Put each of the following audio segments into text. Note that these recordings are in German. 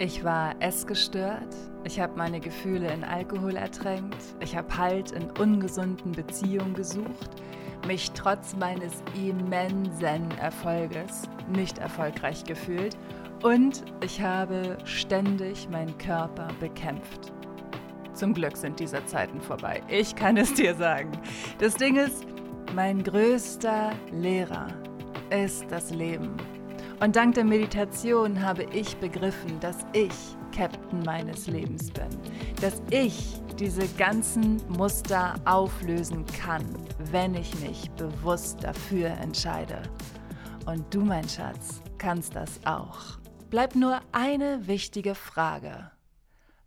Ich war essgestört, ich habe meine Gefühle in Alkohol ertränkt, ich habe Halt in ungesunden Beziehungen gesucht, mich trotz meines immensen Erfolges nicht erfolgreich gefühlt und ich habe ständig meinen Körper bekämpft. Zum Glück sind diese Zeiten vorbei. Ich kann es dir sagen. Das Ding ist, mein größter Lehrer ist das Leben. Und dank der Meditation habe ich begriffen, dass ich Captain meines Lebens bin. Dass ich diese ganzen Muster auflösen kann, wenn ich mich bewusst dafür entscheide. Und du, mein Schatz, kannst das auch. Bleibt nur eine wichtige Frage.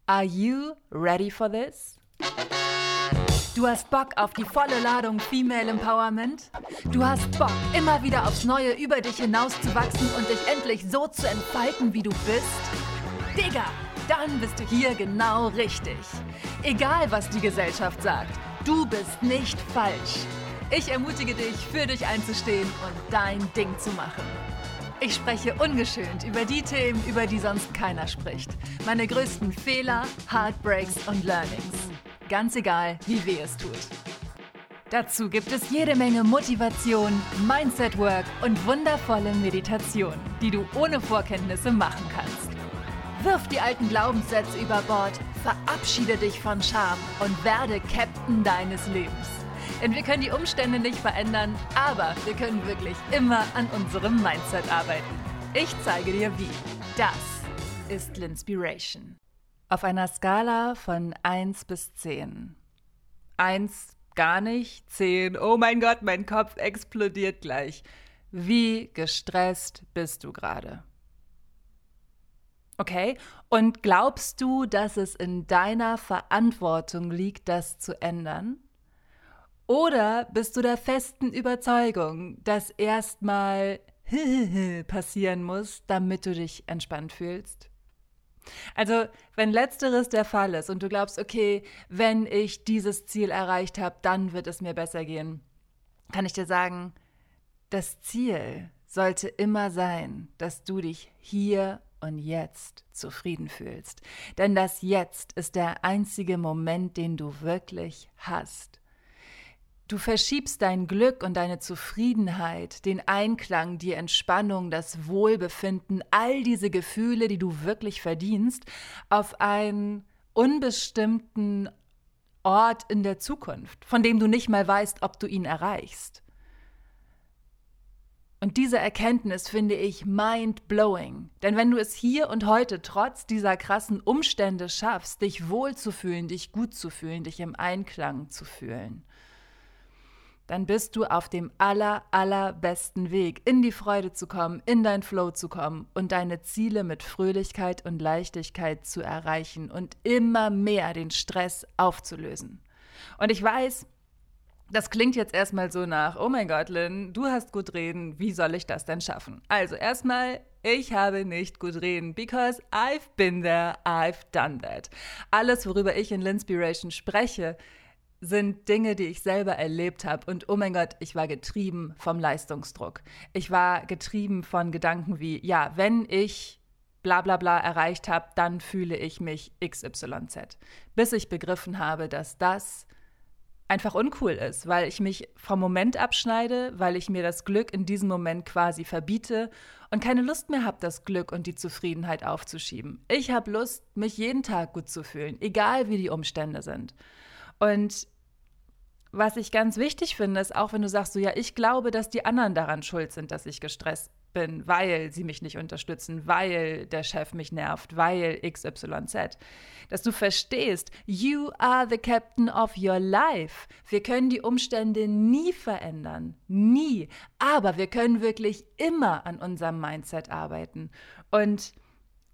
Are you ready for this? Du hast Bock auf die volle Ladung Female Empowerment? Du hast Bock, immer wieder aufs Neue über dich hinauszuwachsen und dich endlich so zu entfalten, wie du bist? Digga, dann bist du hier genau richtig. Egal, was die Gesellschaft sagt, du bist nicht falsch. Ich ermutige dich, für dich einzustehen und dein Ding zu machen. Ich spreche ungeschönt über die Themen, über die sonst keiner spricht. Meine größten Fehler, Heartbreaks und Learnings. Ganz egal, wie weh es tut. Dazu gibt es jede Menge Motivation, Mindset Work und wundervolle Meditation, die du ohne Vorkenntnisse machen kannst. Wirf die alten Glaubenssätze über Bord, verabschiede dich von Scham und werde Captain deines Lebens. Denn wir können die Umstände nicht verändern, aber wir können wirklich immer an unserem Mindset arbeiten. Ich zeige dir wie. Das ist Linspiration. Auf einer Skala von 1 bis 10. 1 gar nicht, 10, oh mein Gott, mein Kopf explodiert gleich. Wie gestresst bist du gerade? Okay, und glaubst du, dass es in deiner Verantwortung liegt, das zu ändern? Oder bist du der festen Überzeugung, dass erstmal passieren muss, damit du dich entspannt fühlst? Also, wenn letzteres der Fall ist und du glaubst, okay, wenn ich dieses Ziel erreicht habe, dann wird es mir besser gehen, kann ich dir sagen, das Ziel sollte immer sein, dass du dich hier und jetzt zufrieden fühlst. Denn das Jetzt ist der einzige Moment, den du wirklich hast. Du verschiebst dein Glück und deine Zufriedenheit, den Einklang, die Entspannung, das Wohlbefinden, all diese Gefühle, die du wirklich verdienst, auf einen unbestimmten Ort in der Zukunft, von dem du nicht mal weißt, ob du ihn erreichst. Und diese Erkenntnis finde ich mind-blowing. Denn wenn du es hier und heute trotz dieser krassen Umstände schaffst, dich wohlzufühlen, dich gut zu fühlen, dich im Einklang zu fühlen, dann bist du auf dem aller, allerbesten Weg, in die Freude zu kommen, in dein Flow zu kommen und deine Ziele mit Fröhlichkeit und Leichtigkeit zu erreichen und immer mehr den Stress aufzulösen. Und ich weiß, das klingt jetzt erstmal so nach, oh mein Gott, Lynn, du hast gut reden, wie soll ich das denn schaffen? Also erstmal, ich habe nicht gut reden, because I've been there, I've done that. Alles, worüber ich in Linspiration spreche, sind Dinge, die ich selber erlebt habe. Und oh mein Gott, ich war getrieben vom Leistungsdruck. Ich war getrieben von Gedanken wie, ja, wenn ich bla bla bla erreicht habe, dann fühle ich mich XYZ. Bis ich begriffen habe, dass das einfach uncool ist, weil ich mich vom Moment abschneide, weil ich mir das Glück in diesem Moment quasi verbiete und keine Lust mehr habe, das Glück und die Zufriedenheit aufzuschieben. Ich habe Lust, mich jeden Tag gut zu fühlen, egal wie die Umstände sind. Und was ich ganz wichtig finde, ist auch, wenn du sagst, so ja, ich glaube, dass die anderen daran schuld sind, dass ich gestresst bin, weil sie mich nicht unterstützen, weil der Chef mich nervt, weil XYZ. Dass du verstehst, you are the captain of your life. Wir können die Umstände nie verändern, nie. Aber wir können wirklich immer an unserem Mindset arbeiten. Und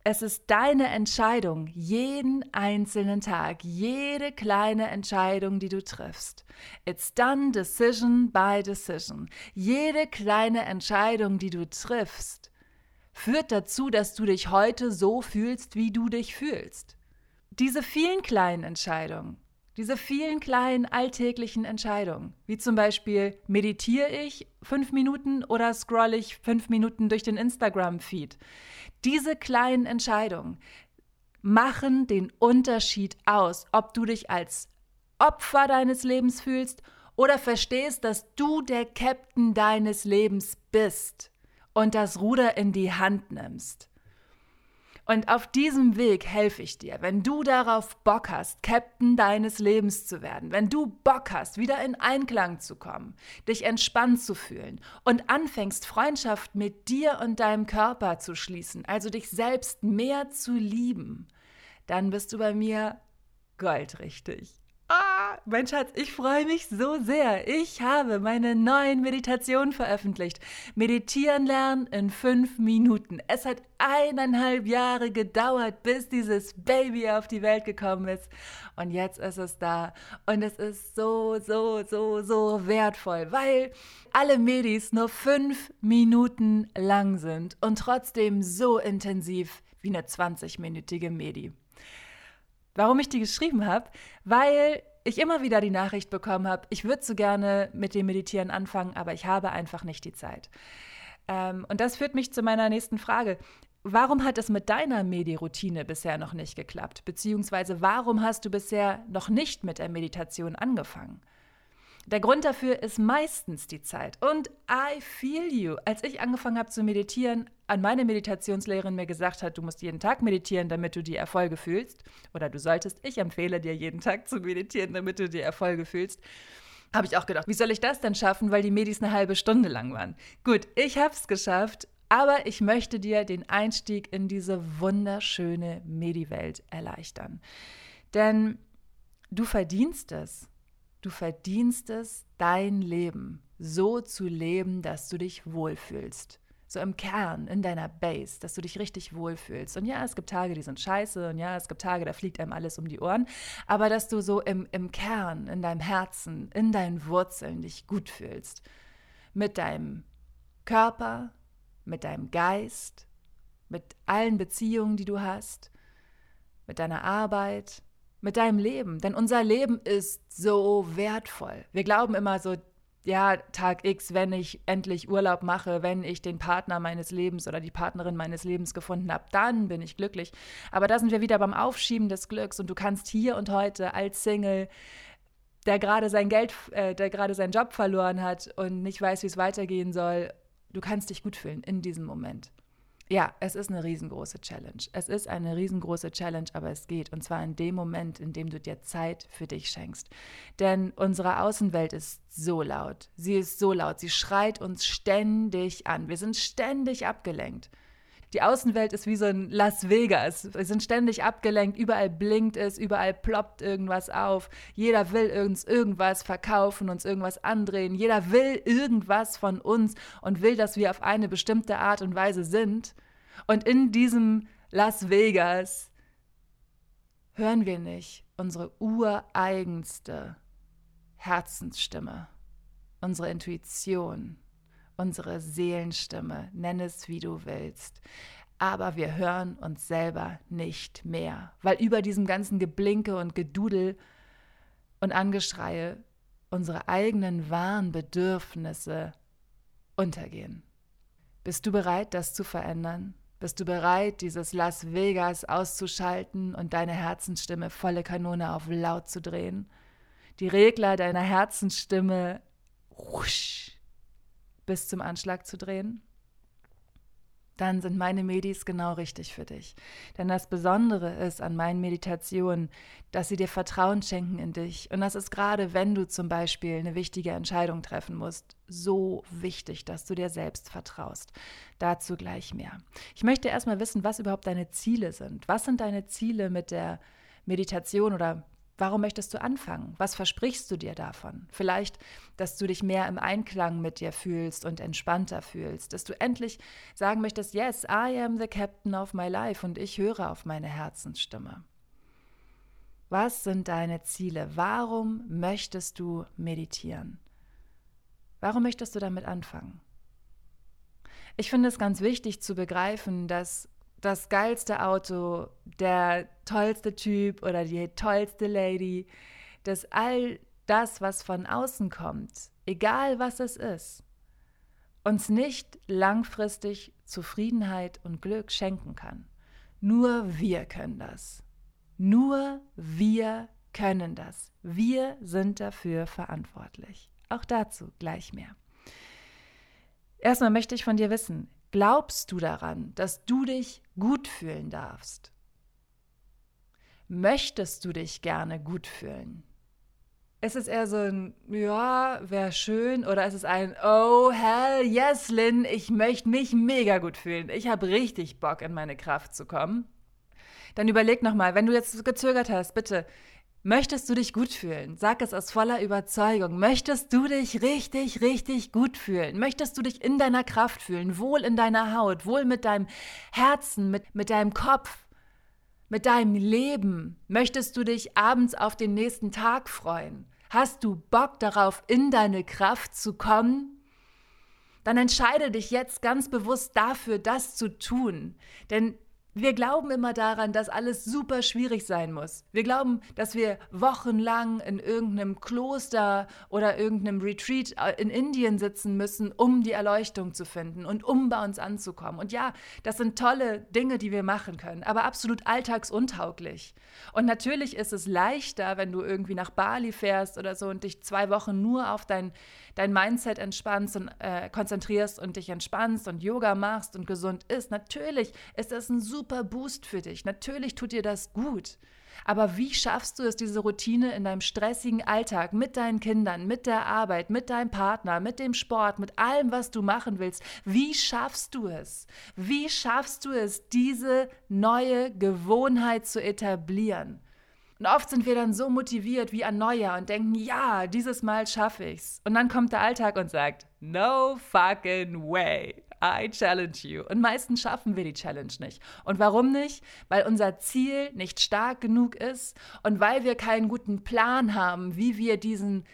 es ist deine Entscheidung, jeden einzelnen Tag, jede kleine Entscheidung, die du triffst. It's done decision by decision. Jede kleine Entscheidung, die du triffst, führt dazu, dass du dich heute so fühlst, wie du dich fühlst. Diese vielen kleinen Entscheidungen, diese vielen kleinen alltäglichen Entscheidungen, wie zum Beispiel meditiere ich fünf Minuten oder scroll ich fünf Minuten durch den Instagram-Feed? Diese kleinen Entscheidungen machen den Unterschied aus, ob du dich als Opfer deines Lebens fühlst oder verstehst, dass du der Captain deines Lebens bist und das Ruder in die Hand nimmst. Und auf diesem Weg helfe ich dir, wenn du darauf Bock hast, Captain deines Lebens zu werden, wenn du Bock hast, wieder in Einklang zu kommen, dich entspannt zu fühlen und anfängst, Freundschaft mit dir und deinem Körper zu schließen, also dich selbst mehr zu lieben, dann bist du bei mir goldrichtig. Mein Schatz, ich freue mich so sehr. Ich habe meine neuen Meditationen veröffentlicht. Meditieren lernen in fünf Minuten. Es hat eineinhalb Jahre gedauert, bis dieses Baby auf die Welt gekommen ist. Und jetzt ist es da. Und es ist so, so, so, so wertvoll, weil alle Medis nur fünf Minuten lang sind und trotzdem so intensiv wie eine 20-minütige Medi. Warum ich die geschrieben habe? Weil ich immer wieder die Nachricht bekommen habe, ich würde so gerne mit dem Meditieren anfangen, aber ich habe einfach nicht die Zeit. Ähm, und das führt mich zu meiner nächsten Frage. Warum hat es mit deiner Medi-Routine bisher noch nicht geklappt? Beziehungsweise warum hast du bisher noch nicht mit der Meditation angefangen? Der Grund dafür ist meistens die Zeit. Und I feel you. Als ich angefangen habe zu meditieren, an meine Meditationslehrerin mir gesagt hat, du musst jeden Tag meditieren, damit du die Erfolge fühlst, oder du solltest, ich empfehle dir jeden Tag zu meditieren, damit du die Erfolge fühlst, habe ich auch gedacht, wie soll ich das denn schaffen, weil die Medis eine halbe Stunde lang waren. Gut, ich habe es geschafft, aber ich möchte dir den Einstieg in diese wunderschöne Medi-Welt erleichtern. Denn du verdienst es. Du verdienst es, dein Leben so zu leben, dass du dich wohlfühlst. So im Kern, in deiner Base, dass du dich richtig wohlfühlst. Und ja, es gibt Tage, die sind scheiße. Und ja, es gibt Tage, da fliegt einem alles um die Ohren. Aber dass du so im, im Kern, in deinem Herzen, in deinen Wurzeln dich gut fühlst. Mit deinem Körper, mit deinem Geist, mit allen Beziehungen, die du hast, mit deiner Arbeit, mit deinem Leben. Denn unser Leben ist so wertvoll. Wir glauben immer so, ja, Tag X, wenn ich endlich Urlaub mache, wenn ich den Partner meines Lebens oder die Partnerin meines Lebens gefunden habe, dann bin ich glücklich. Aber da sind wir wieder beim Aufschieben des Glücks und du kannst hier und heute als Single, der gerade sein Geld, äh, der gerade seinen Job verloren hat und nicht weiß, wie es weitergehen soll, du kannst dich gut fühlen in diesem Moment. Ja, es ist eine riesengroße Challenge. Es ist eine riesengroße Challenge, aber es geht. Und zwar in dem Moment, in dem du dir Zeit für dich schenkst. Denn unsere Außenwelt ist so laut. Sie ist so laut. Sie schreit uns ständig an. Wir sind ständig abgelenkt. Die Außenwelt ist wie so ein Las Vegas. Wir sind ständig abgelenkt, überall blinkt es, überall ploppt irgendwas auf. Jeder will uns irgendwas verkaufen, uns irgendwas andrehen. Jeder will irgendwas von uns und will, dass wir auf eine bestimmte Art und Weise sind. Und in diesem Las Vegas hören wir nicht unsere ureigenste Herzensstimme, unsere Intuition, unsere Seelenstimme, nenn es wie du willst. Aber wir hören uns selber nicht mehr, weil über diesem ganzen Geblinke und Gedudel und Angeschreie unsere eigenen wahren Bedürfnisse untergehen. Bist du bereit, das zu verändern? Bist du bereit, dieses Las Vegas auszuschalten und deine Herzensstimme volle Kanone auf laut zu drehen? Die Regler deiner Herzensstimme wusch, bis zum Anschlag zu drehen? Dann sind meine Medis genau richtig für dich. Denn das Besondere ist an meinen Meditationen, dass sie dir Vertrauen schenken in dich. Und das ist gerade, wenn du zum Beispiel eine wichtige Entscheidung treffen musst, so wichtig, dass du dir selbst vertraust. Dazu gleich mehr. Ich möchte erstmal wissen, was überhaupt deine Ziele sind. Was sind deine Ziele mit der Meditation oder Warum möchtest du anfangen? Was versprichst du dir davon? Vielleicht, dass du dich mehr im Einklang mit dir fühlst und entspannter fühlst, dass du endlich sagen möchtest, yes, I am the captain of my life und ich höre auf meine Herzensstimme. Was sind deine Ziele? Warum möchtest du meditieren? Warum möchtest du damit anfangen? Ich finde es ganz wichtig zu begreifen, dass das geilste Auto, der tollste Typ oder die tollste Lady, dass all das, was von außen kommt, egal was es ist, uns nicht langfristig Zufriedenheit und Glück schenken kann. Nur wir können das. Nur wir können das. Wir sind dafür verantwortlich. Auch dazu gleich mehr. Erstmal möchte ich von dir wissen, glaubst du daran, dass du dich gut fühlen darfst? Möchtest du dich gerne gut fühlen? Ist es eher so ein, ja, wäre schön, oder ist es ein, oh hell yes, Lynn, ich möchte mich mega gut fühlen. Ich habe richtig Bock, in meine Kraft zu kommen. Dann überleg nochmal, wenn du jetzt gezögert hast, bitte, möchtest du dich gut fühlen? Sag es aus voller Überzeugung. Möchtest du dich richtig, richtig gut fühlen? Möchtest du dich in deiner Kraft fühlen, wohl in deiner Haut, wohl mit deinem Herzen, mit, mit deinem Kopf, mit deinem Leben? Möchtest du dich abends auf den nächsten Tag freuen? Hast du Bock darauf, in deine Kraft zu kommen? Dann entscheide dich jetzt ganz bewusst dafür, das zu tun. Denn wir glauben immer daran, dass alles super schwierig sein muss. Wir glauben, dass wir wochenlang in irgendeinem Kloster oder irgendeinem Retreat äh, in Indien sitzen müssen, um die Erleuchtung zu finden und um bei uns anzukommen. Und ja, das sind tolle Dinge, die wir machen können, aber absolut alltagsuntauglich. Und natürlich ist es leichter, wenn du irgendwie nach Bali fährst oder so und dich zwei Wochen nur auf dein, dein Mindset entspannst und äh, konzentrierst und dich entspannst und Yoga machst und gesund isst. Natürlich ist das ein super super Boost für dich. Natürlich tut dir das gut. Aber wie schaffst du es, diese Routine in deinem stressigen Alltag mit deinen Kindern, mit der Arbeit, mit deinem Partner, mit dem Sport, mit allem, was du machen willst? Wie schaffst du es? Wie schaffst du es, diese neue Gewohnheit zu etablieren? Und oft sind wir dann so motiviert wie ein Neujahr und denken, ja, dieses Mal schaffe ich's. Und dann kommt der Alltag und sagt, no fucking way. I challenge you. Und meistens schaffen wir die Challenge nicht. Und warum nicht? Weil unser Ziel nicht stark genug ist und weil wir keinen guten Plan haben, wie wir diesen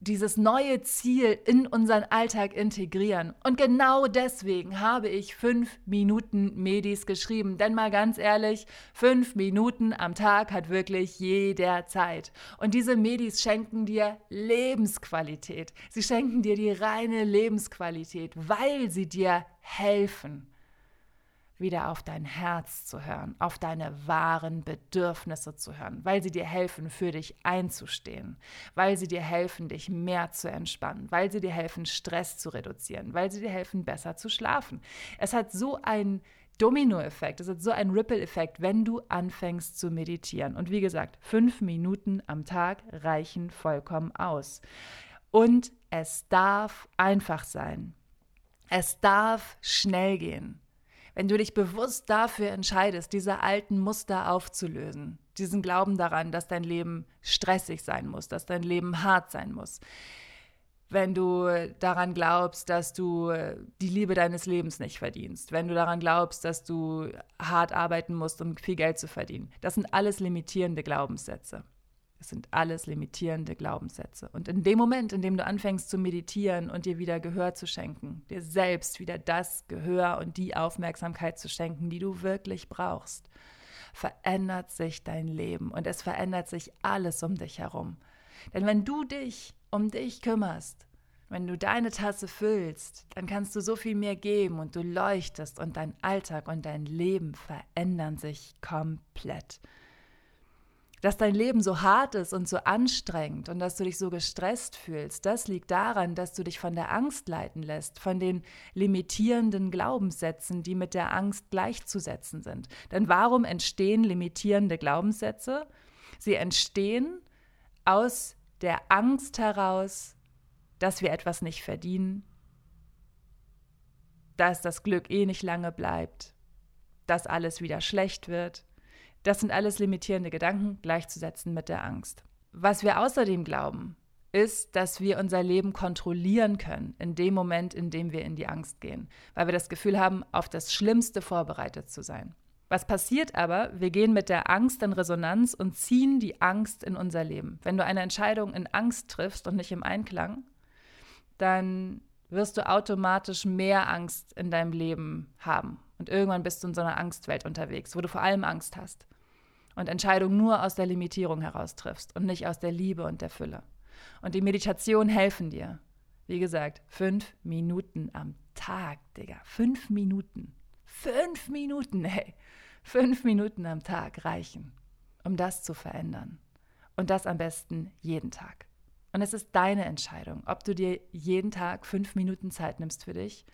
dieses neue Ziel in unseren Alltag integrieren. Und genau deswegen habe ich fünf Minuten Medis geschrieben. Denn mal ganz ehrlich, fünf Minuten am Tag hat wirklich jeder Zeit. Und diese Medis schenken dir Lebensqualität. Sie schenken dir die reine Lebensqualität, weil sie dir helfen wieder auf dein Herz zu hören, auf deine wahren Bedürfnisse zu hören, weil sie dir helfen, für dich einzustehen, weil sie dir helfen, dich mehr zu entspannen, weil sie dir helfen, Stress zu reduzieren, weil sie dir helfen, besser zu schlafen. Es hat so einen Dominoeffekt, es hat so einen Ripple-Effekt, wenn du anfängst zu meditieren. Und wie gesagt, fünf Minuten am Tag reichen vollkommen aus. Und es darf einfach sein. Es darf schnell gehen. Wenn du dich bewusst dafür entscheidest, diese alten Muster aufzulösen, diesen Glauben daran, dass dein Leben stressig sein muss, dass dein Leben hart sein muss, wenn du daran glaubst, dass du die Liebe deines Lebens nicht verdienst, wenn du daran glaubst, dass du hart arbeiten musst, um viel Geld zu verdienen. Das sind alles limitierende Glaubenssätze. Es sind alles limitierende Glaubenssätze. Und in dem Moment, in dem du anfängst zu meditieren und dir wieder Gehör zu schenken, dir selbst wieder das Gehör und die Aufmerksamkeit zu schenken, die du wirklich brauchst, verändert sich dein Leben und es verändert sich alles um dich herum. Denn wenn du dich um dich kümmerst, wenn du deine Tasse füllst, dann kannst du so viel mehr geben und du leuchtest und dein Alltag und dein Leben verändern sich komplett dass dein Leben so hart ist und so anstrengend und dass du dich so gestresst fühlst, das liegt daran, dass du dich von der Angst leiten lässt, von den limitierenden Glaubenssätzen, die mit der Angst gleichzusetzen sind. Denn warum entstehen limitierende Glaubenssätze? Sie entstehen aus der Angst heraus, dass wir etwas nicht verdienen, dass das Glück eh nicht lange bleibt, dass alles wieder schlecht wird, das sind alles limitierende Gedanken, gleichzusetzen mit der Angst. Was wir außerdem glauben, ist, dass wir unser Leben kontrollieren können in dem Moment, in dem wir in die Angst gehen, weil wir das Gefühl haben, auf das Schlimmste vorbereitet zu sein. Was passiert aber? Wir gehen mit der Angst in Resonanz und ziehen die Angst in unser Leben. Wenn du eine Entscheidung in Angst triffst und nicht im Einklang, dann wirst du automatisch mehr Angst in deinem Leben haben. Und irgendwann bist du in so einer Angstwelt unterwegs, wo du vor allem Angst hast und Entscheidungen nur aus der Limitierung heraus triffst und nicht aus der Liebe und der Fülle. Und die Meditation helfen dir. Wie gesagt, fünf Minuten am Tag, Digga. Fünf Minuten. Fünf Minuten, ey. Fünf Minuten am Tag reichen, um das zu verändern. Und das am besten jeden Tag. Und es ist deine Entscheidung, ob du dir jeden Tag fünf Minuten Zeit nimmst für dich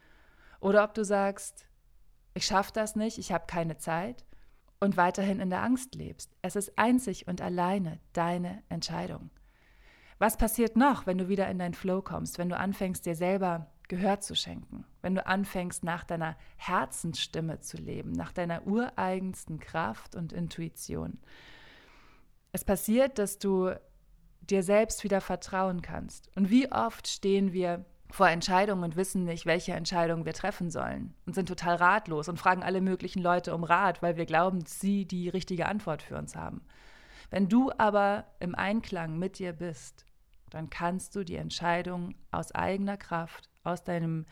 oder ob du sagst, ich schaffe das nicht, ich habe keine Zeit und weiterhin in der Angst lebst. Es ist einzig und alleine deine Entscheidung. Was passiert noch, wenn du wieder in dein Flow kommst, wenn du anfängst, dir selber Gehör zu schenken, wenn du anfängst, nach deiner Herzensstimme zu leben, nach deiner ureigensten Kraft und Intuition? Es passiert, dass du dir selbst wieder vertrauen kannst. Und wie oft stehen wir vor Entscheidungen und wissen nicht, welche Entscheidung wir treffen sollen und sind total ratlos und fragen alle möglichen Leute um Rat, weil wir glauben, dass sie die richtige Antwort für uns haben. Wenn du aber im Einklang mit dir bist, dann kannst du die Entscheidung aus eigener Kraft, aus deinem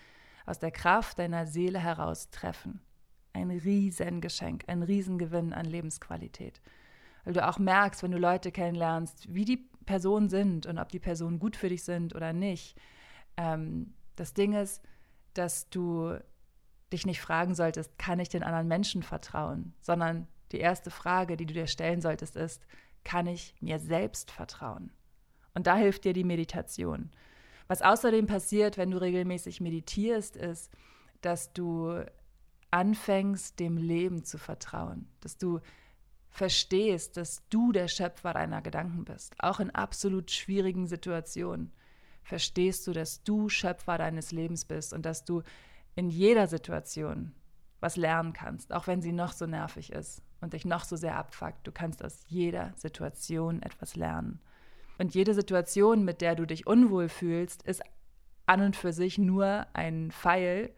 aus der Kraft deiner Seele heraus treffen. Ein Riesengeschenk, ein Riesengewinn an Lebensqualität. Weil du auch merkst, wenn du Leute kennenlernst, wie die Personen sind und ob die Personen gut für dich sind oder nicht. Ähm, das Ding ist, dass du dich nicht fragen solltest, kann ich den anderen Menschen vertrauen, sondern die erste Frage, die du dir stellen solltest, ist, kann ich mir selbst vertrauen? Und da hilft dir die Meditation. Was außerdem passiert, wenn du regelmäßig meditierst, ist, dass du anfängst, dem Leben zu vertrauen, dass du verstehst, dass du der Schöpfer deiner Gedanken bist, auch in absolut schwierigen Situationen, verstehst du, dass du Schöpfer deines Lebens bist und dass du in jeder Situation was lernen kannst, auch wenn sie noch so nervig ist und dich noch so sehr abfuckt. Du kannst aus jeder Situation etwas lernen. Und jede Situation, mit der du dich unwohl fühlst, ist an und für sich nur ein Pfeil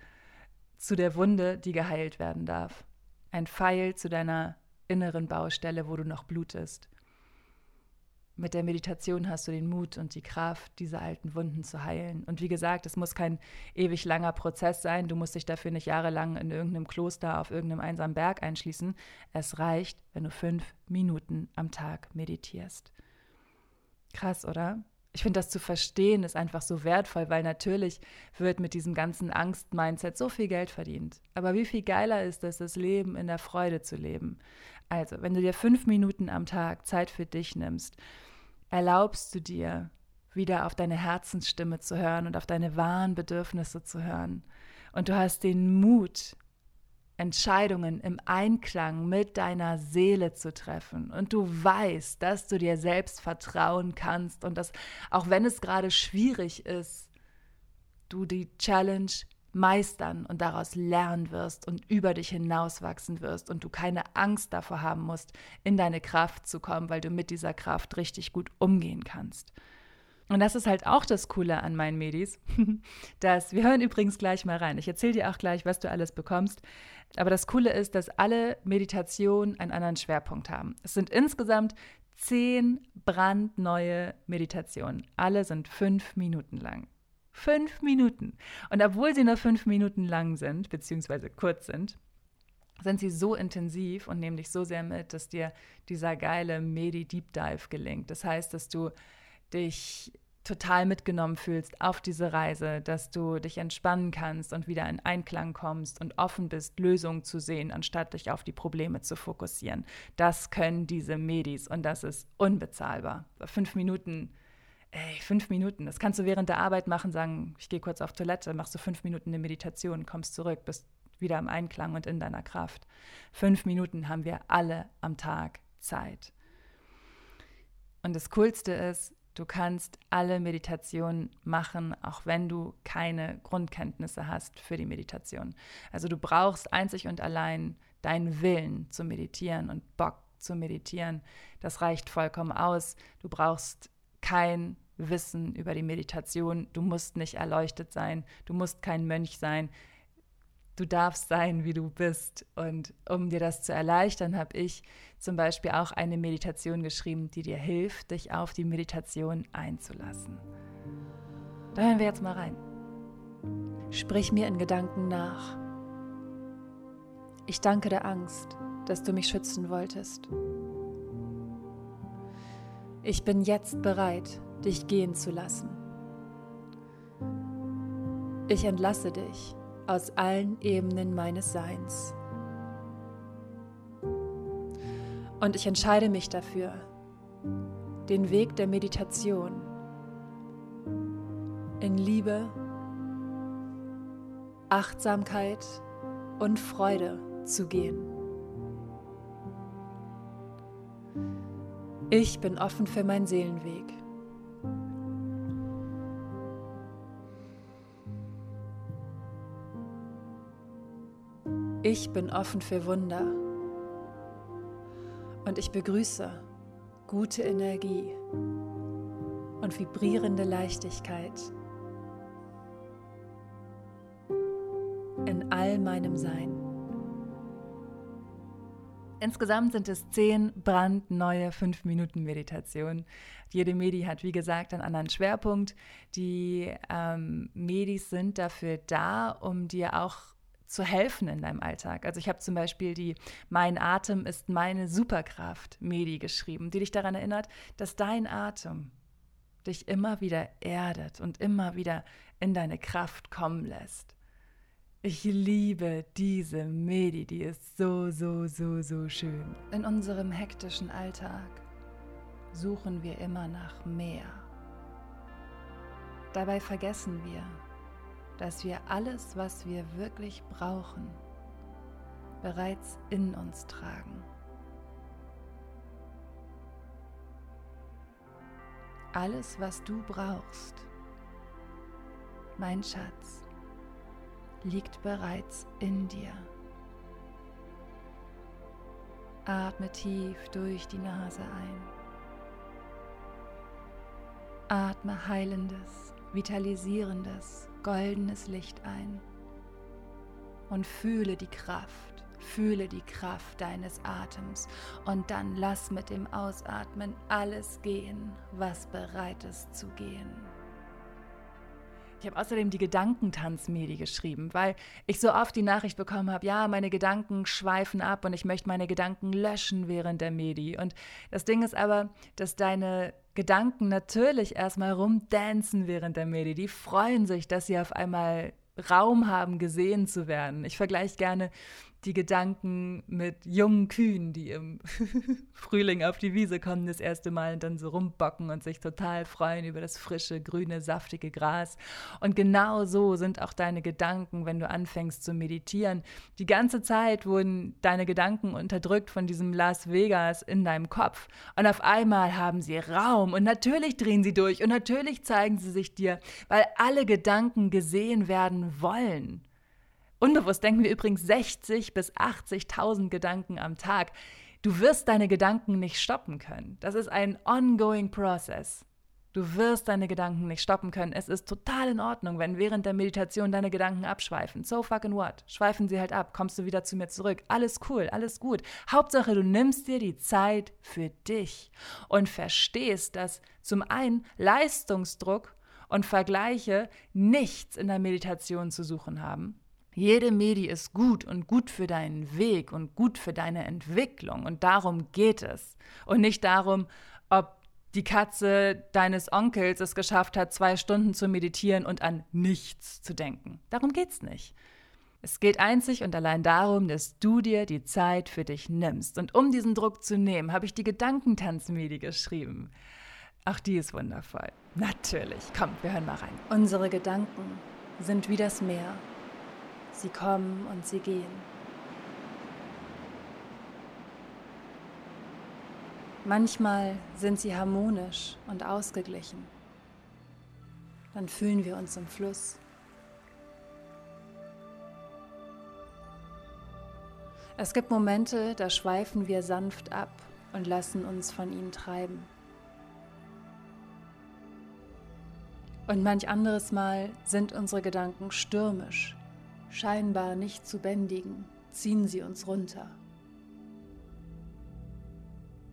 zu der Wunde, die geheilt werden darf. Ein Pfeil zu deiner inneren Baustelle, wo du noch blutest. Mit der Meditation hast du den Mut und die Kraft, diese alten Wunden zu heilen. Und wie gesagt, es muss kein ewig langer Prozess sein. Du musst dich dafür nicht jahrelang in irgendeinem Kloster auf irgendeinem einsamen Berg einschließen. Es reicht, wenn du fünf Minuten am Tag meditierst. Krass, oder? ich finde, das zu verstehen ist einfach so wertvoll, weil natürlich wird mit diesem ganzen Angst-Mindset so viel Geld verdient. Aber wie viel geiler ist es, das Leben in der Freude zu leben? Also, wenn du dir fünf Minuten am Tag Zeit für dich nimmst, erlaubst du dir, wieder auf deine Herzensstimme zu hören und auf deine wahren Bedürfnisse zu hören. Und du hast den Mut, Entscheidungen im Einklang mit deiner Seele zu treffen und du weißt, dass du dir selbst vertrauen kannst und dass auch wenn es gerade schwierig ist, du die Challenge meistern und daraus lernen wirst und über dich hinauswachsen wirst und du keine Angst davor haben musst, in deine Kraft zu kommen, weil du mit dieser Kraft richtig gut umgehen kannst. Und das ist halt auch das Coole an meinen Medis, dass wir hören übrigens gleich mal rein. Ich erzähle dir auch gleich, was du alles bekommst. Aber das Coole ist, dass alle Meditationen einen anderen Schwerpunkt haben. Es sind insgesamt zehn brandneue Meditationen. Alle sind fünf Minuten lang. Fünf Minuten. Und obwohl sie nur fünf Minuten lang sind, beziehungsweise kurz sind, sind sie so intensiv und nehmen dich so sehr mit, dass dir dieser geile Medi-Deep Dive gelingt. Das heißt, dass du dich total mitgenommen fühlst auf diese Reise, dass du dich entspannen kannst und wieder in Einklang kommst und offen bist, Lösungen zu sehen, anstatt dich auf die Probleme zu fokussieren. Das können diese Medis und das ist unbezahlbar. Fünf Minuten, ey, fünf Minuten, das kannst du während der Arbeit machen, sagen, ich gehe kurz auf Toilette, machst du fünf Minuten eine Meditation, kommst zurück, bist wieder im Einklang und in deiner Kraft. Fünf Minuten haben wir alle am Tag Zeit. Und das Coolste ist, Du kannst alle Meditationen machen, auch wenn du keine Grundkenntnisse hast für die Meditation. Also du brauchst einzig und allein deinen Willen zu meditieren und Bock zu meditieren. Das reicht vollkommen aus. Du brauchst kein Wissen über die Meditation. Du musst nicht erleuchtet sein. Du musst kein Mönch sein du darfst sein, wie du bist. Und um dir das zu erleichtern, habe ich zum Beispiel auch eine Meditation geschrieben, die dir hilft, dich auf die Meditation einzulassen. Da hören wir jetzt mal rein. Sprich mir in Gedanken nach. Ich danke der Angst, dass du mich schützen wolltest. Ich bin jetzt bereit, dich gehen zu lassen. Ich entlasse dich aus allen Ebenen meines Seins. Und ich entscheide mich dafür, den Weg der Meditation in Liebe, Achtsamkeit und Freude zu gehen. Ich bin offen für meinen Seelenweg. Ich bin offen für Wunder und ich begrüße gute Energie und vibrierende Leichtigkeit in all meinem Sein. Insgesamt sind es zehn brandneue 5-Minuten-Meditationen. Jede Medi hat, wie gesagt, einen anderen Schwerpunkt. Die ähm, Medis sind dafür da, um dir auch zu helfen in deinem Alltag. Also ich habe zum Beispiel die Mein Atem ist meine Superkraft Medi geschrieben, die dich daran erinnert, dass dein Atem dich immer wieder erdet und immer wieder in deine Kraft kommen lässt. Ich liebe diese Medi, die ist so, so, so, so schön. In unserem hektischen Alltag suchen wir immer nach mehr. Dabei vergessen wir, dass wir alles, was wir wirklich brauchen, bereits in uns tragen. Alles, was du brauchst, mein Schatz, liegt bereits in dir. Atme tief durch die Nase ein. Atme heilendes, vitalisierendes, goldenes Licht ein und fühle die Kraft, fühle die Kraft deines Atems und dann lass mit dem Ausatmen alles gehen, was bereit ist zu gehen. Ich habe außerdem die Gedankentanzmedi geschrieben, weil ich so oft die Nachricht bekommen habe, ja, meine Gedanken schweifen ab und ich möchte meine Gedanken löschen während der Medi. Und das Ding ist aber, dass deine Gedanken natürlich erstmal rumdancen während der Medi. Die freuen sich, dass sie auf einmal Raum haben, gesehen zu werden. Ich vergleiche gerne die Gedanken mit jungen Kühen, die im Frühling auf die Wiese kommen das erste Mal und dann so rumbocken und sich total freuen über das frische, grüne, saftige Gras. Und genau so sind auch deine Gedanken, wenn du anfängst zu meditieren. Die ganze Zeit wurden deine Gedanken unterdrückt von diesem Las Vegas in deinem Kopf. Und auf einmal haben sie Raum und natürlich drehen sie durch und natürlich zeigen sie sich dir, weil alle Gedanken gesehen werden wollen. Unbewusst denken wir übrigens 60 bis 80.000 Gedanken am Tag. Du wirst deine Gedanken nicht stoppen können. Das ist ein ongoing process. Du wirst deine Gedanken nicht stoppen können. Es ist total in Ordnung, wenn während der Meditation deine Gedanken abschweifen. So fucking what? Schweifen sie halt ab, kommst du wieder zu mir zurück. Alles cool, alles gut. Hauptsache, du nimmst dir die Zeit für dich und verstehst, dass zum einen Leistungsdruck und Vergleiche nichts in der Meditation zu suchen haben jede Medi ist gut und gut für deinen Weg und gut für deine Entwicklung. Und darum geht es. Und nicht darum, ob die Katze deines Onkels es geschafft hat, zwei Stunden zu meditieren und an nichts zu denken. Darum geht's nicht. Es geht einzig und allein darum, dass du dir die Zeit für dich nimmst. Und um diesen Druck zu nehmen, habe ich die Gedankentanzmedi geschrieben. Ach, die ist wundervoll. Natürlich. Komm, wir hören mal rein. Unsere Gedanken sind wie das Meer Sie kommen und sie gehen. Manchmal sind sie harmonisch und ausgeglichen. Dann fühlen wir uns im Fluss. Es gibt Momente, da schweifen wir sanft ab und lassen uns von ihnen treiben. Und manch anderes Mal sind unsere Gedanken stürmisch scheinbar nicht zu bändigen, ziehen sie uns runter.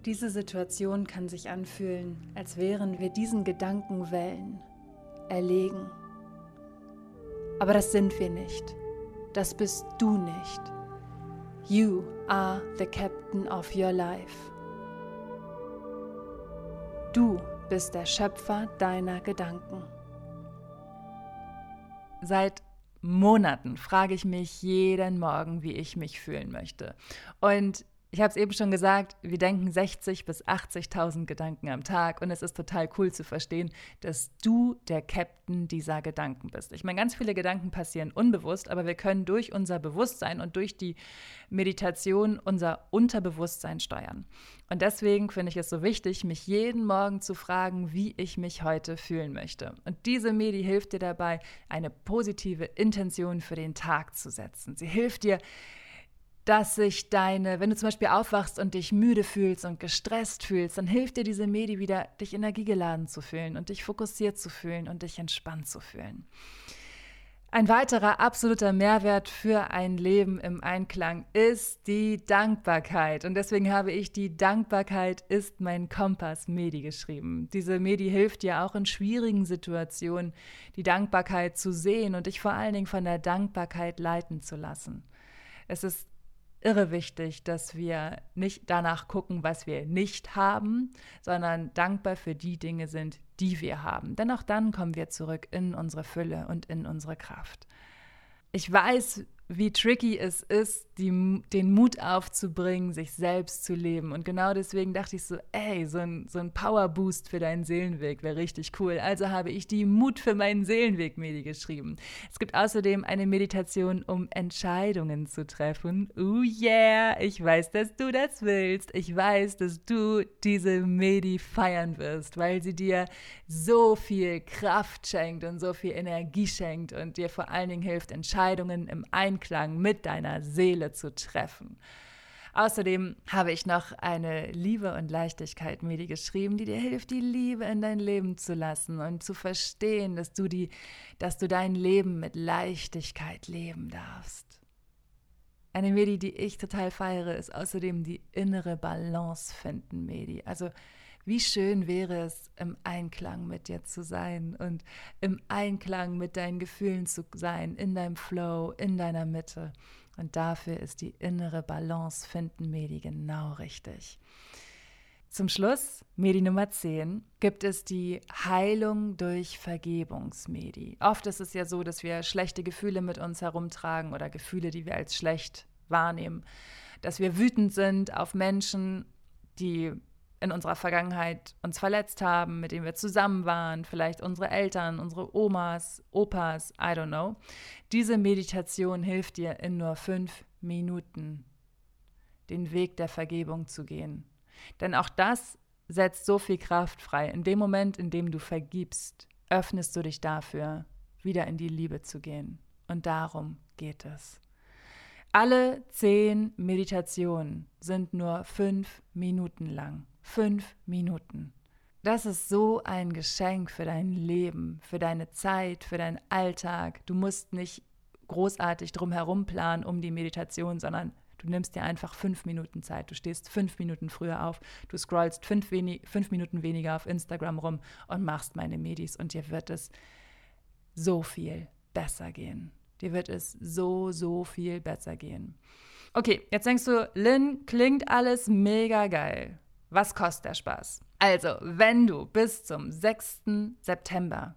Diese Situation kann sich anfühlen, als wären wir diesen Gedankenwellen erlegen. Aber das sind wir nicht. Das bist du nicht. You are the captain of your life. Du bist der Schöpfer deiner Gedanken. Seit Monaten frage ich mich jeden Morgen, wie ich mich fühlen möchte. Und ich habe es eben schon gesagt, wir denken 60.000 bis 80.000 Gedanken am Tag und es ist total cool zu verstehen, dass du der Captain dieser Gedanken bist. Ich meine, ganz viele Gedanken passieren unbewusst, aber wir können durch unser Bewusstsein und durch die Meditation unser Unterbewusstsein steuern. Und deswegen finde ich es so wichtig, mich jeden Morgen zu fragen, wie ich mich heute fühlen möchte. Und diese Medi hilft dir dabei, eine positive Intention für den Tag zu setzen. Sie hilft dir, dass sich deine, wenn du zum Beispiel aufwachst und dich müde fühlst und gestresst fühlst, dann hilft dir diese Medi wieder, dich energiegeladen zu fühlen und dich fokussiert zu fühlen und dich entspannt zu fühlen. Ein weiterer absoluter Mehrwert für ein Leben im Einklang ist die Dankbarkeit. Und deswegen habe ich die Dankbarkeit ist mein Kompass Medi geschrieben. Diese Medi hilft dir auch in schwierigen Situationen, die Dankbarkeit zu sehen und dich vor allen Dingen von der Dankbarkeit leiten zu lassen. Es ist irre wichtig, dass wir nicht danach gucken, was wir nicht haben, sondern dankbar für die Dinge sind, die wir haben. Denn auch dann kommen wir zurück in unsere Fülle und in unsere Kraft. Ich weiß, wie tricky es ist, die, den Mut aufzubringen, sich selbst zu leben. Und genau deswegen dachte ich so, ey, so ein, so ein Power-Boost für deinen Seelenweg wäre richtig cool. Also habe ich die Mut für meinen Seelenweg-Medi geschrieben. Es gibt außerdem eine Meditation, um Entscheidungen zu treffen. Oh yeah, ich weiß, dass du das willst. Ich weiß, dass du diese Medi feiern wirst, weil sie dir so viel Kraft schenkt und so viel Energie schenkt und dir vor allen Dingen hilft, Entscheidungen im Einklang mit deiner Seele zu treffen. Außerdem habe ich noch eine Liebe und Leichtigkeit Medi geschrieben, die dir hilft, die Liebe in dein Leben zu lassen und zu verstehen, dass du die, dass du dein Leben mit Leichtigkeit leben darfst. Eine Medi, die ich total feiere, ist außerdem die innere Balance finden Medi. Also wie schön wäre es, im Einklang mit dir zu sein und im Einklang mit deinen Gefühlen zu sein, in deinem Flow, in deiner Mitte. Und dafür ist die innere Balance finden Medi genau richtig. Zum Schluss, Medi Nummer 10, gibt es die Heilung durch Vergebungsmedi. Oft ist es ja so, dass wir schlechte Gefühle mit uns herumtragen oder Gefühle, die wir als schlecht wahrnehmen. Dass wir wütend sind auf Menschen, die in unserer Vergangenheit uns verletzt haben, mit denen wir zusammen waren, vielleicht unsere Eltern, unsere Omas, Opas, I don't know. Diese Meditation hilft dir in nur fünf Minuten den Weg der Vergebung zu gehen. Denn auch das setzt so viel Kraft frei. In dem Moment, in dem du vergibst, öffnest du dich dafür, wieder in die Liebe zu gehen. Und darum geht es. Alle zehn Meditationen sind nur fünf Minuten lang. Fünf Minuten. Das ist so ein Geschenk für dein Leben, für deine Zeit, für deinen Alltag. Du musst nicht großartig drumherum planen um die Meditation, sondern du nimmst dir einfach fünf Minuten Zeit. Du stehst fünf Minuten früher auf, du scrollst fünf, fünf Minuten weniger auf Instagram rum und machst meine Medis und dir wird es so viel besser gehen. Dir wird es so, so viel besser gehen. Okay, jetzt denkst du, Lynn, klingt alles mega geil. Was kostet der Spaß? Also, wenn du bis zum 6. September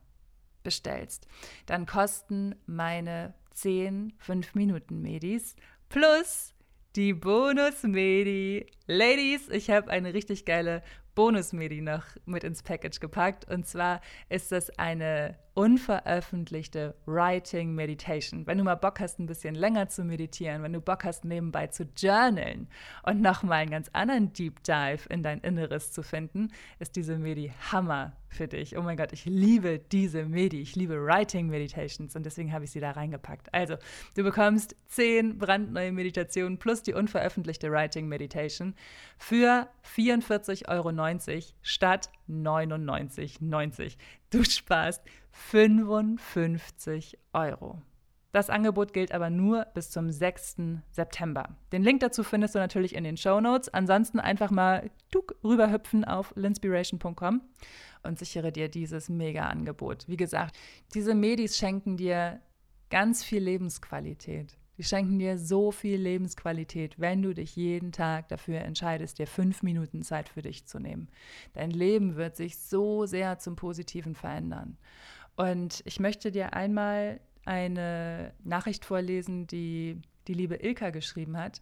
bestellst, dann kosten meine 10 5-Minuten-Medis plus die Bonus-Medi. Ladies, ich habe eine richtig geile Bonus-Medi noch mit ins Package gepackt. Und zwar ist das eine unveröffentlichte Writing Meditation. Wenn du mal Bock hast, ein bisschen länger zu meditieren, wenn du Bock hast, nebenbei zu journalen und nochmal einen ganz anderen Deep Dive in dein Inneres zu finden, ist diese Medi Hammer für dich. Oh mein Gott, ich liebe diese Medi. Ich liebe Writing Meditations und deswegen habe ich sie da reingepackt. Also, du bekommst zehn brandneue Meditationen plus die unveröffentlichte Writing Meditation für 44,90 Euro statt 99,90. Du sparst 55 Euro. Das Angebot gilt aber nur bis zum 6. September. Den Link dazu findest du natürlich in den Show Notes. Ansonsten einfach mal rüberhüpfen auf linspiration.com und sichere dir dieses Mega-Angebot. Wie gesagt, diese Medis schenken dir ganz viel Lebensqualität. Die schenken dir so viel Lebensqualität, wenn du dich jeden Tag dafür entscheidest, dir fünf Minuten Zeit für dich zu nehmen. Dein Leben wird sich so sehr zum Positiven verändern. Und ich möchte dir einmal eine Nachricht vorlesen, die die liebe Ilka geschrieben hat.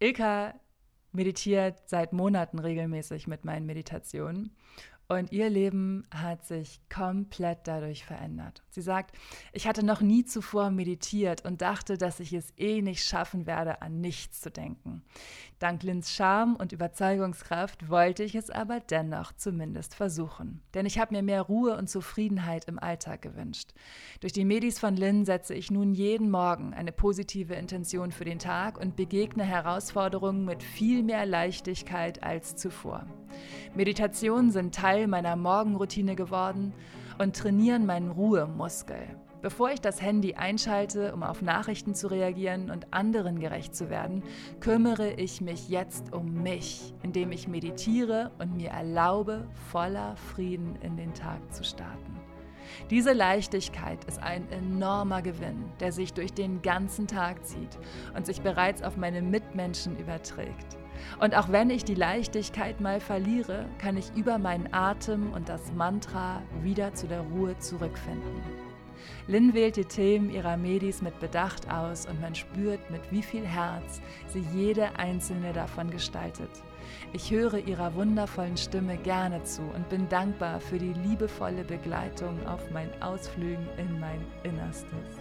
Ilka meditiert seit Monaten regelmäßig mit meinen Meditationen und ihr Leben hat sich komplett dadurch verändert. Sie sagt, ich hatte noch nie zuvor meditiert und dachte, dass ich es eh nicht schaffen werde, an nichts zu denken. Dank Lins Charme und Überzeugungskraft wollte ich es aber dennoch zumindest versuchen. Denn ich habe mir mehr Ruhe und Zufriedenheit im Alltag gewünscht. Durch die Medis von Lin setze ich nun jeden Morgen eine positive Intention für den Tag und begegne Herausforderungen mit viel mehr Leichtigkeit als zuvor. Meditationen sind Teil meiner Morgenroutine geworden und trainieren meinen Ruhemuskel. Bevor ich das Handy einschalte, um auf Nachrichten zu reagieren und anderen gerecht zu werden, kümmere ich mich jetzt um mich, indem ich meditiere und mir erlaube, voller Frieden in den Tag zu starten. Diese Leichtigkeit ist ein enormer Gewinn, der sich durch den ganzen Tag zieht und sich bereits auf meine Mitmenschen überträgt. Und auch wenn ich die Leichtigkeit mal verliere, kann ich über meinen Atem und das Mantra wieder zu der Ruhe zurückfinden. Lynn wählt die Themen ihrer Medis mit Bedacht aus und man spürt, mit wie viel Herz sie jede einzelne davon gestaltet. Ich höre ihrer wundervollen Stimme gerne zu und bin dankbar für die liebevolle Begleitung auf meinen Ausflügen in mein Innerstes.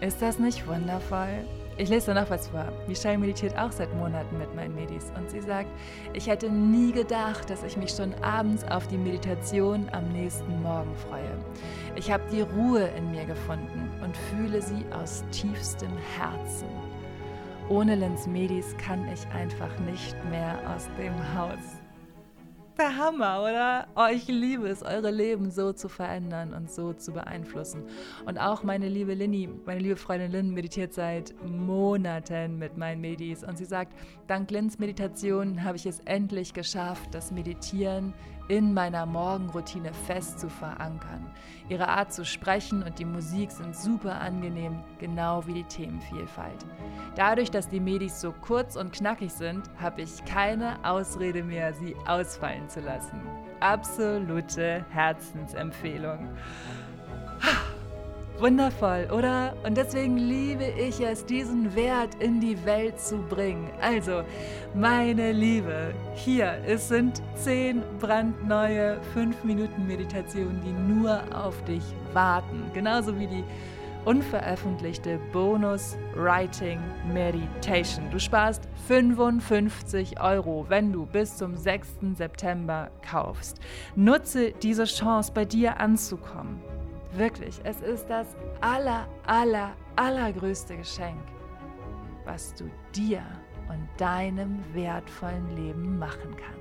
Ist das nicht wundervoll? Ich lese noch was vor. Michelle meditiert auch seit Monaten mit meinen Medis und sie sagt, ich hätte nie gedacht, dass ich mich schon abends auf die Meditation am nächsten Morgen freue. Ich habe die Ruhe in mir gefunden und fühle sie aus tiefstem Herzen. Ohne Lens Medis kann ich einfach nicht mehr aus dem Haus der Hammer, oder? Oh, ich liebe es, eure Leben so zu verändern und so zu beeinflussen. Und auch meine liebe Linny, meine liebe Freundin Lynn, meditiert seit Monaten mit meinen Medis. Und sie sagt, dank Lynns Meditation habe ich es endlich geschafft, das Meditieren in meiner Morgenroutine fest zu verankern. Ihre Art zu sprechen und die Musik sind super angenehm, genau wie die Themenvielfalt. Dadurch, dass die Medis so kurz und knackig sind, habe ich keine Ausrede mehr, sie ausfallen zu lassen. Absolute Herzensempfehlung. Wundervoll, oder? Und deswegen liebe ich es, diesen Wert in die Welt zu bringen. Also, meine Liebe, hier, es sind zehn brandneue 5-Minuten-Meditationen, die nur auf dich warten. Genauso wie die unveröffentlichte Bonus Writing Meditation. Du sparst 55 Euro, wenn du bis zum 6. September kaufst. Nutze diese Chance, bei dir anzukommen. Wirklich, es ist das aller, aller, allergrößte Geschenk, was du dir und deinem wertvollen Leben machen kannst.